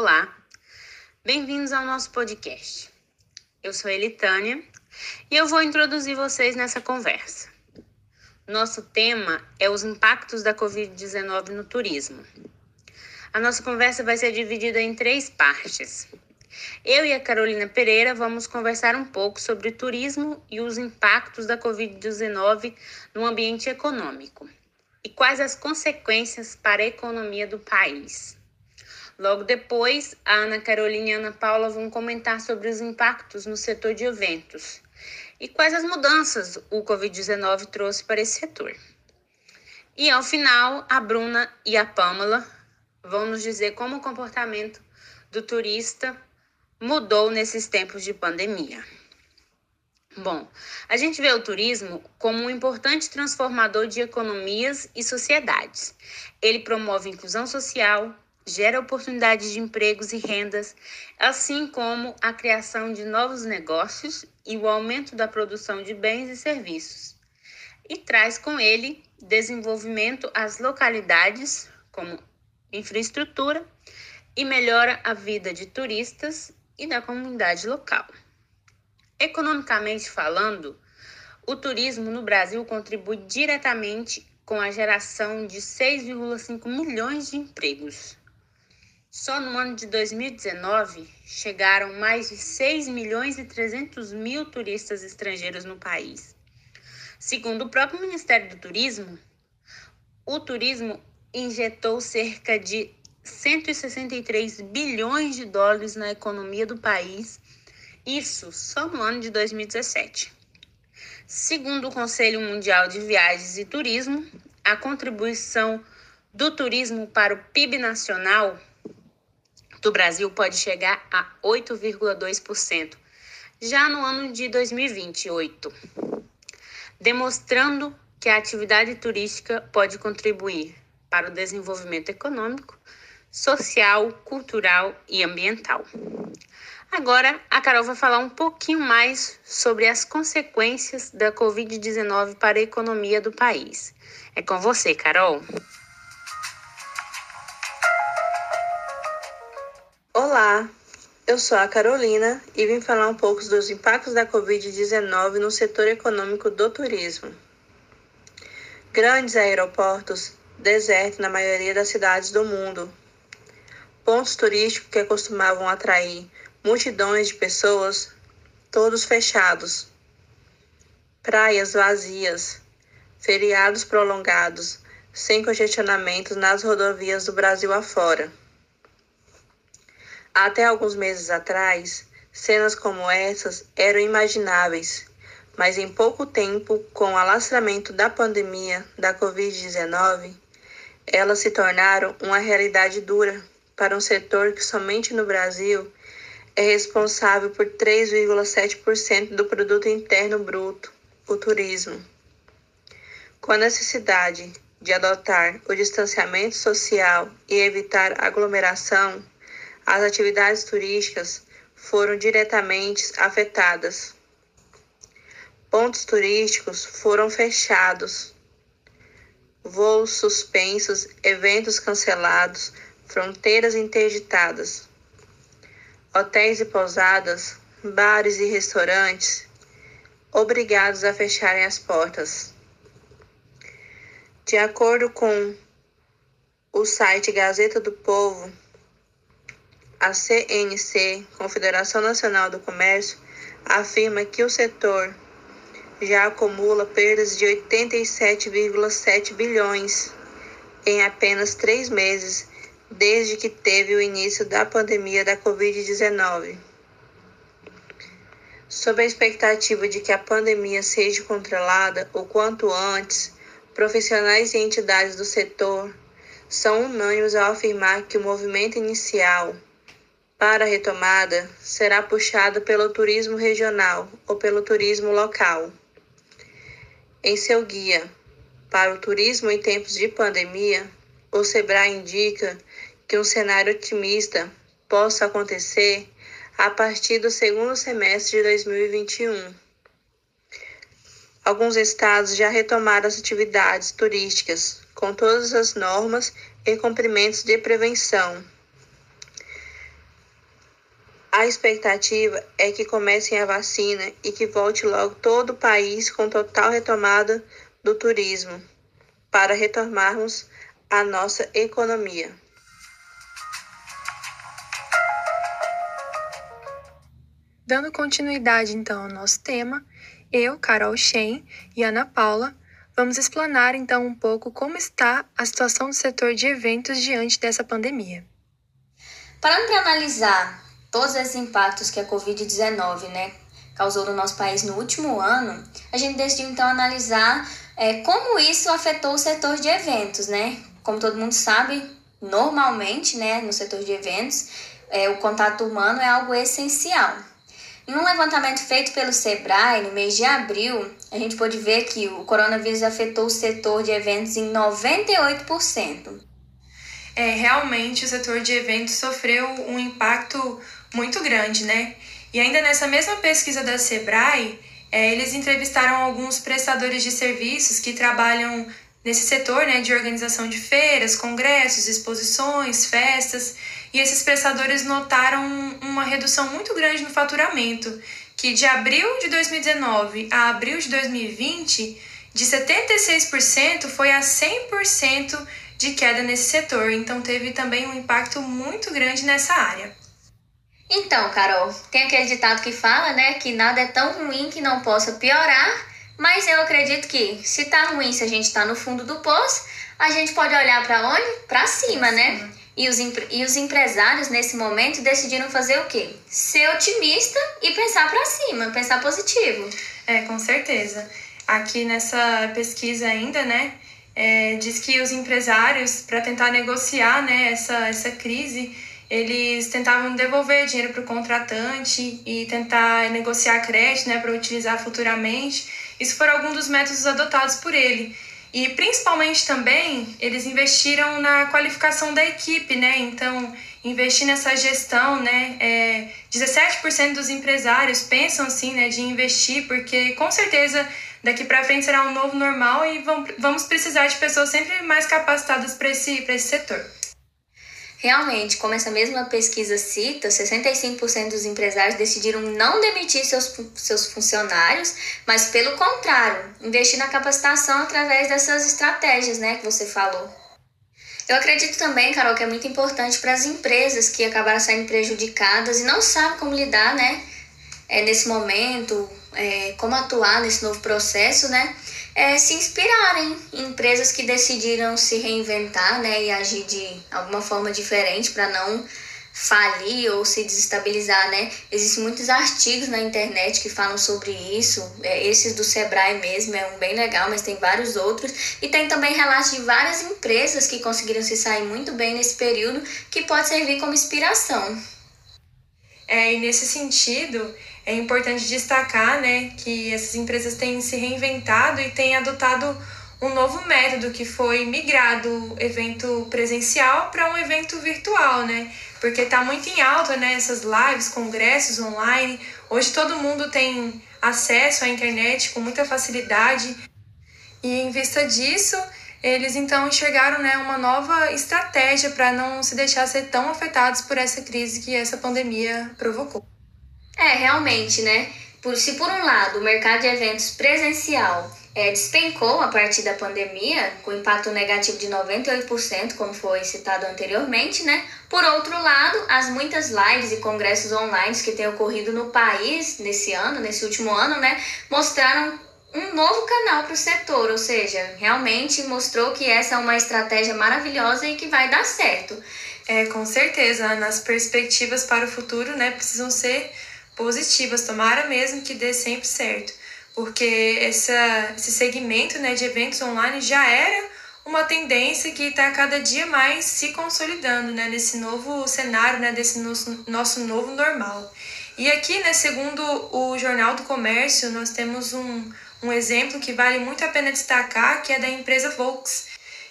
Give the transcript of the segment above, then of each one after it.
Olá, bem-vindos ao nosso podcast. Eu sou Elitânia e eu vou introduzir vocês nessa conversa. Nosso tema é os impactos da Covid-19 no turismo. A nossa conversa vai ser dividida em três partes. Eu e a Carolina Pereira vamos conversar um pouco sobre turismo e os impactos da Covid-19 no ambiente econômico e quais as consequências para a economia do país. Logo depois, a Ana Carolina e a Ana Paula vão comentar sobre os impactos no setor de eventos e quais as mudanças o Covid-19 trouxe para esse setor. E ao final, a Bruna e a Pamela vão nos dizer como o comportamento do turista mudou nesses tempos de pandemia. Bom, a gente vê o turismo como um importante transformador de economias e sociedades. Ele promove inclusão social, gera oportunidades de empregos e rendas, assim como a criação de novos negócios e o aumento da produção de bens e serviços. E traz com ele desenvolvimento às localidades, como infraestrutura e melhora a vida de turistas e da comunidade local. Economicamente falando, o turismo no Brasil contribui diretamente com a geração de 6,5 milhões de empregos. Só no ano de 2019 chegaram mais de 6 milhões e 300 mil turistas estrangeiros no país. Segundo o próprio Ministério do Turismo, o turismo injetou cerca de 163 bilhões de dólares na economia do país, isso só no ano de 2017. Segundo o Conselho Mundial de Viagens e Turismo, a contribuição do turismo para o PIB nacional do Brasil pode chegar a 8,2%, já no ano de 2028, demonstrando que a atividade turística pode contribuir para o desenvolvimento econômico, social, cultural e ambiental. Agora, a Carol vai falar um pouquinho mais sobre as consequências da Covid-19 para a economia do país. É com você, Carol. Eu sou a Carolina e vim falar um pouco dos impactos da Covid-19 no setor econômico do turismo. Grandes aeroportos deserto na maioria das cidades do mundo. Pontos turísticos que costumavam atrair multidões de pessoas, todos fechados. Praias vazias, feriados prolongados, sem congestionamentos nas rodovias do Brasil afora. Até alguns meses atrás, cenas como essas eram imagináveis, mas em pouco tempo, com o alastramento da pandemia da Covid-19, elas se tornaram uma realidade dura para um setor que somente no Brasil é responsável por 3,7% do produto interno bruto, o turismo. Com a necessidade de adotar o distanciamento social e evitar aglomeração, as atividades turísticas foram diretamente afetadas. Pontos turísticos foram fechados, voos suspensos, eventos cancelados, fronteiras interditadas. Hotéis e pousadas, bares e restaurantes obrigados a fecharem as portas. De acordo com o site Gazeta do Povo, a CNC, Confederação Nacional do Comércio, afirma que o setor já acumula perdas de 87,7 bilhões em apenas três meses desde que teve o início da pandemia da Covid-19. Sob a expectativa de que a pandemia seja controlada o quanto antes, profissionais e entidades do setor são unânimes ao afirmar que o movimento inicial para a retomada será puxado pelo turismo regional ou pelo turismo local. Em seu guia para o turismo em tempos de pandemia, o SEBRAE indica que um cenário otimista possa acontecer a partir do segundo semestre de 2021. Alguns estados já retomaram as atividades turísticas com todas as normas e cumprimentos de prevenção. A expectativa é que comecem a vacina e que volte logo todo o país com total retomada do turismo, para retomarmos a nossa economia. Dando continuidade então ao nosso tema, eu, Carol Shen e Ana Paula vamos explanar então um pouco como está a situação do setor de eventos diante dessa pandemia. Parando para analisar todos esses impactos que a Covid-19 né, causou no nosso país no último ano, a gente decidiu então analisar é, como isso afetou o setor de eventos, né? Como todo mundo sabe, normalmente, né, no setor de eventos, é, o contato humano é algo essencial. Em um levantamento feito pelo Sebrae no mês de abril, a gente pôde ver que o coronavírus afetou o setor de eventos em 98%. É, realmente o setor de eventos sofreu um impacto muito grande, né? E ainda nessa mesma pesquisa da Sebrae, é, eles entrevistaram alguns prestadores de serviços que trabalham nesse setor né, de organização de feiras, congressos, exposições, festas, e esses prestadores notaram uma redução muito grande no faturamento, que de abril de 2019 a abril de 2020, de 76% foi a 100% de queda nesse setor. Então teve também um impacto muito grande nessa área. Então, Carol, tem aquele ditado que fala, né, que nada é tão ruim que não possa piorar, mas eu acredito que se tá ruim, se a gente tá no fundo do poço, a gente pode olhar para onde? Para cima, né? E os, e os empresários nesse momento decidiram fazer o quê? Ser otimista e pensar para cima, pensar positivo. É, com certeza. Aqui nessa pesquisa ainda, né, é, diz que os empresários, para tentar negociar né, essa, essa crise, eles tentavam devolver dinheiro para o contratante e tentar negociar crédito né, para utilizar futuramente. Isso foram alguns dos métodos adotados por ele. E principalmente também eles investiram na qualificação da equipe, né? Então, investir nessa gestão, né? É, 17% dos empresários pensam assim, né, de investir, porque com certeza daqui para frente será um novo normal e vamos precisar de pessoas sempre mais capacitadas para esse, esse setor. Realmente, como essa mesma pesquisa cita, 65% dos empresários decidiram não demitir seus, seus funcionários, mas pelo contrário, investir na capacitação através dessas estratégias, né, que você falou. Eu acredito também, Carol, que é muito importante para as empresas que acabaram saindo prejudicadas e não sabem como lidar, né, é, nesse momento, é, como atuar nesse novo processo, né? É, se inspirarem em empresas que decidiram se reinventar, né? E agir de alguma forma diferente para não falir ou se desestabilizar, né? Existem muitos artigos na internet que falam sobre isso. É, esses do Sebrae mesmo é um bem legal, mas tem vários outros. E tem também relatos de várias empresas que conseguiram se sair muito bem nesse período, que pode servir como inspiração. É, e nesse sentido, é importante destacar né, que essas empresas têm se reinventado e têm adotado um novo método que foi migrar do evento presencial para um evento virtual, né? Porque está muito em alta né, essas lives, congressos online. Hoje todo mundo tem acesso à internet com muita facilidade. E em vista disso, eles então enxergaram né, uma nova estratégia para não se deixar ser tão afetados por essa crise que essa pandemia provocou. É, realmente, né? Por, se por um lado o mercado de eventos presencial é, despencou a partir da pandemia, com impacto negativo de 98%, como foi citado anteriormente, né? Por outro lado, as muitas lives e congressos online que têm ocorrido no país nesse ano, nesse último ano, né? Mostraram um novo canal para o setor, ou seja, realmente mostrou que essa é uma estratégia maravilhosa e que vai dar certo. É, com certeza, nas perspectivas para o futuro, né, precisam ser positivas, tomara mesmo que dê sempre certo, porque essa, esse segmento né, de eventos online já era uma tendência que está cada dia mais se consolidando né, nesse novo cenário, né, desse nosso, nosso novo normal. E aqui, né, segundo o Jornal do Comércio, nós temos um, um exemplo que vale muito a pena destacar, que é da empresa Volks,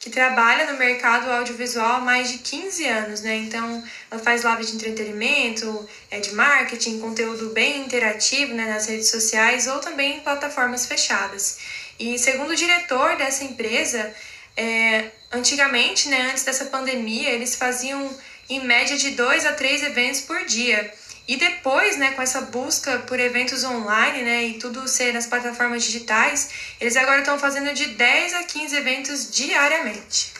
que trabalha no mercado audiovisual há mais de 15 anos, né? Então, ela faz live de entretenimento, é de marketing, conteúdo bem interativo né, nas redes sociais ou também em plataformas fechadas. E segundo o diretor dessa empresa, é, antigamente, né, antes dessa pandemia, eles faziam em média de dois a três eventos por dia. E depois, né, com essa busca por eventos online, né, e tudo ser nas plataformas digitais, eles agora estão fazendo de 10 a 15 eventos diariamente.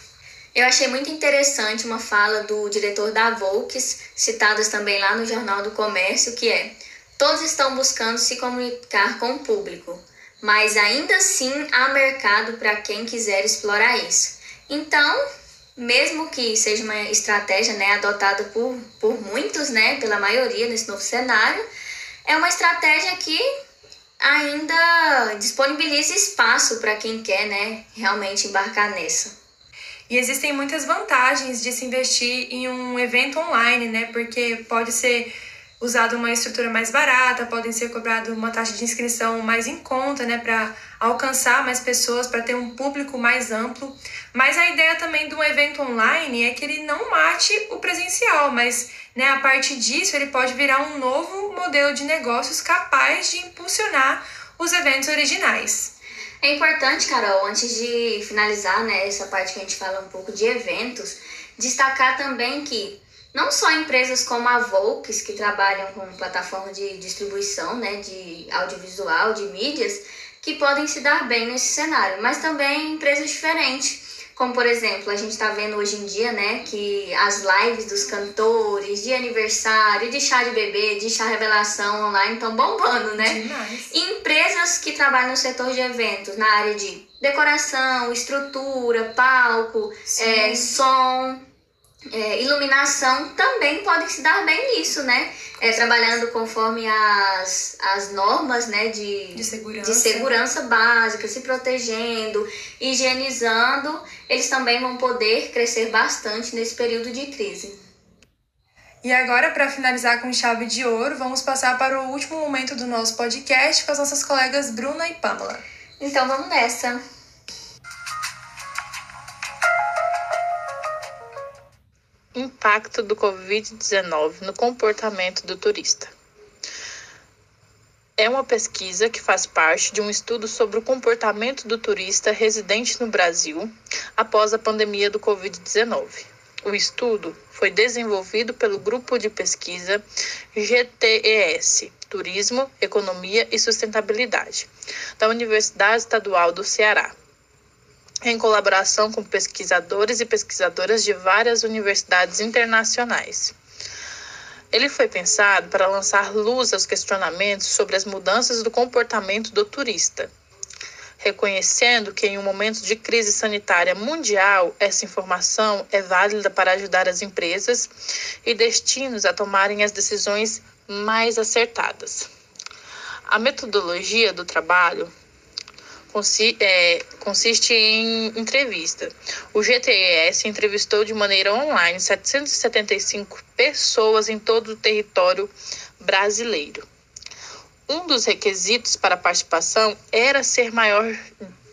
Eu achei muito interessante uma fala do diretor da Volks, citadas também lá no Jornal do Comércio, que é: todos estão buscando se comunicar com o público, mas ainda assim há mercado para quem quiser explorar isso. Então, mesmo que seja uma estratégia né, adotada por, por muitos, né, pela maioria nesse novo cenário, é uma estratégia que ainda disponibiliza espaço para quem quer né, realmente embarcar nessa. E existem muitas vantagens de se investir em um evento online, né? Porque pode ser usado uma estrutura mais barata, podem ser cobrado uma taxa de inscrição mais em conta, né, para alcançar mais pessoas, para ter um público mais amplo. Mas a ideia também de um evento online é que ele não mate o presencial, mas né, a partir disso ele pode virar um novo modelo de negócios capaz de impulsionar os eventos originais. É importante, Carol, antes de finalizar né, essa parte que a gente fala um pouco de eventos, destacar também que não só empresas como a Volks, que trabalham com plataforma de distribuição né, de audiovisual, de mídias, que podem se dar bem nesse cenário, mas também empresas diferentes. Como, por exemplo, a gente está vendo hoje em dia, né, que as lives dos cantores, de aniversário, de chá de bebê, de chá revelação online estão bombando, né? Demais. empresas que trabalham no setor de eventos, na área de decoração, estrutura, palco, é, som, é, iluminação, também podem se dar bem nisso, né? É, trabalhando conforme as, as normas né, de, De segurança. de segurança básica, se protegendo, higienizando, eles também vão poder crescer bastante nesse período de crise. E agora, para finalizar com chave de ouro, vamos passar para o último momento do nosso podcast com as nossas colegas Bruna e Pamela. Então vamos nessa. Impacto do Covid-19 no comportamento do turista. É uma pesquisa que faz parte de um estudo sobre o comportamento do turista residente no Brasil após a pandemia do Covid-19. O estudo foi desenvolvido pelo grupo de pesquisa GTES Turismo, Economia e Sustentabilidade da Universidade Estadual do Ceará em colaboração com pesquisadores e pesquisadoras de várias universidades internacionais. Ele foi pensado para lançar luz aos questionamentos sobre as mudanças do comportamento do turista, reconhecendo que em um momento de crise sanitária mundial, essa informação é válida para ajudar as empresas e destinos a tomarem as decisões mais acertadas. A metodologia do trabalho consi é, consiste em entrevista. O GTES entrevistou de maneira online 775 pessoas em todo o território brasileiro. Um dos requisitos para participação era ser maior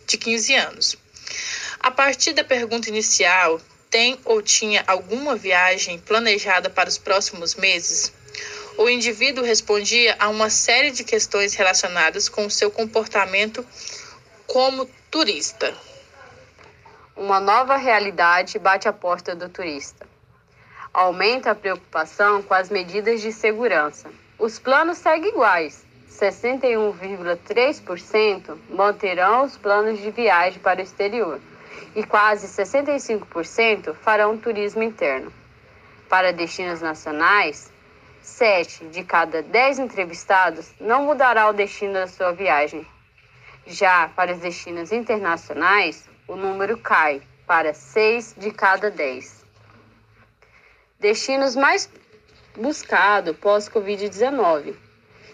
de 15 anos. A partir da pergunta inicial, tem ou tinha alguma viagem planejada para os próximos meses? O indivíduo respondia a uma série de questões relacionadas com o seu comportamento como turista. Uma nova realidade bate à porta do turista. Aumenta a preocupação com as medidas de segurança. Os planos seguem iguais. 61,3% manterão os planos de viagem para o exterior e quase 65% farão turismo interno. Para destinos nacionais, 7 de cada 10 entrevistados não mudará o destino da sua viagem, já para os destinos internacionais, o número cai para 6 de cada 10. Destinos mais buscados pós-Covid-19.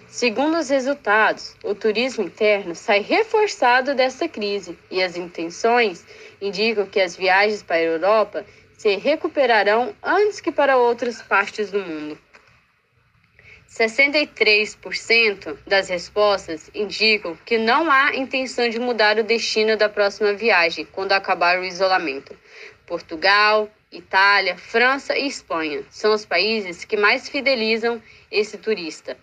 Segundo os resultados, o turismo interno sai reforçado dessa crise e as intenções indicam que as viagens para a Europa se recuperarão antes que para outras partes do mundo. 63% das respostas indicam que não há intenção de mudar o destino da próxima viagem quando acabar o isolamento. Portugal, Itália, França e Espanha são os países que mais fidelizam esse turista.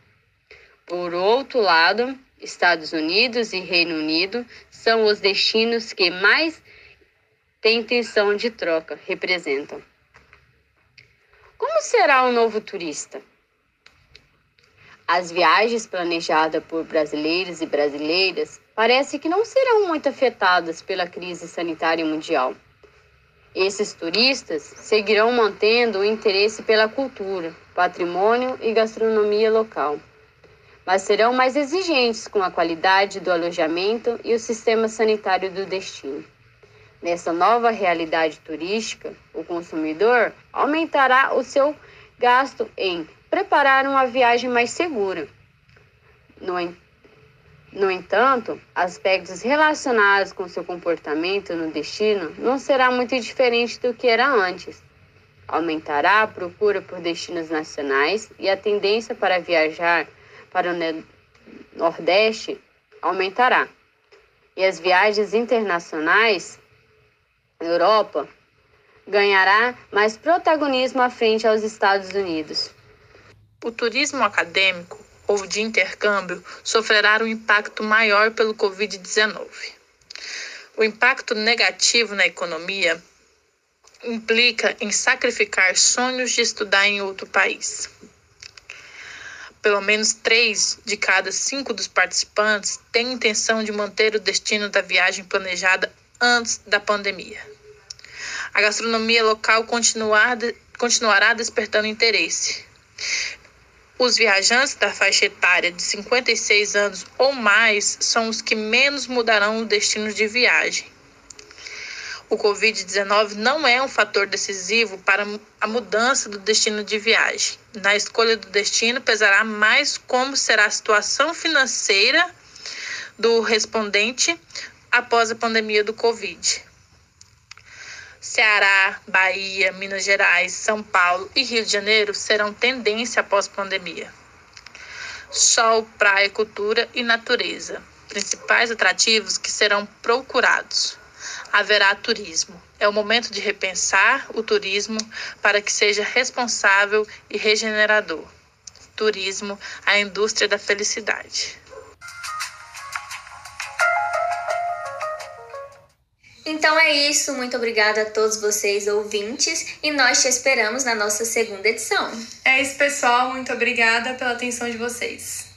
Por outro lado, Estados Unidos e Reino Unido são os destinos que mais têm intenção de troca, representam. Como será o novo turista? As viagens planejadas por brasileiros e brasileiras parece que não serão muito afetadas pela crise sanitária mundial. Esses turistas seguirão mantendo o interesse pela cultura, patrimônio e gastronomia local, mas serão mais exigentes com a qualidade do alojamento e o sistema sanitário do destino. Nessa nova realidade turística, o consumidor aumentará o seu gasto em preparar uma viagem mais segura. No, no entanto, aspectos relacionados com seu comportamento no destino não será muito diferente do que era antes. Aumentará a procura por destinos nacionais e a tendência para viajar para o Nordeste aumentará. E as viagens internacionais, Europa, ganhará mais protagonismo à frente aos Estados Unidos. O turismo acadêmico ou de intercâmbio sofrerá um impacto maior pelo Covid-19. O impacto negativo na economia implica em sacrificar sonhos de estudar em outro país. Pelo menos três de cada cinco dos participantes têm intenção de manter o destino da viagem planejada antes da pandemia. A gastronomia local continuará despertando interesse. Os viajantes da faixa etária de 56 anos ou mais são os que menos mudarão o destino de viagem. O Covid-19 não é um fator decisivo para a mudança do destino de viagem. Na escolha do destino, pesará mais como será a situação financeira do respondente após a pandemia do Covid. Ceará, Bahia, Minas Gerais, São Paulo e Rio de Janeiro serão tendência após pandemia. Sol, praia, cultura e natureza, principais atrativos que serão procurados. Haverá turismo. É o momento de repensar o turismo para que seja responsável e regenerador. Turismo, a indústria da felicidade. Então é isso, muito obrigada a todos vocês ouvintes e nós te esperamos na nossa segunda edição. É isso, pessoal, muito obrigada pela atenção de vocês.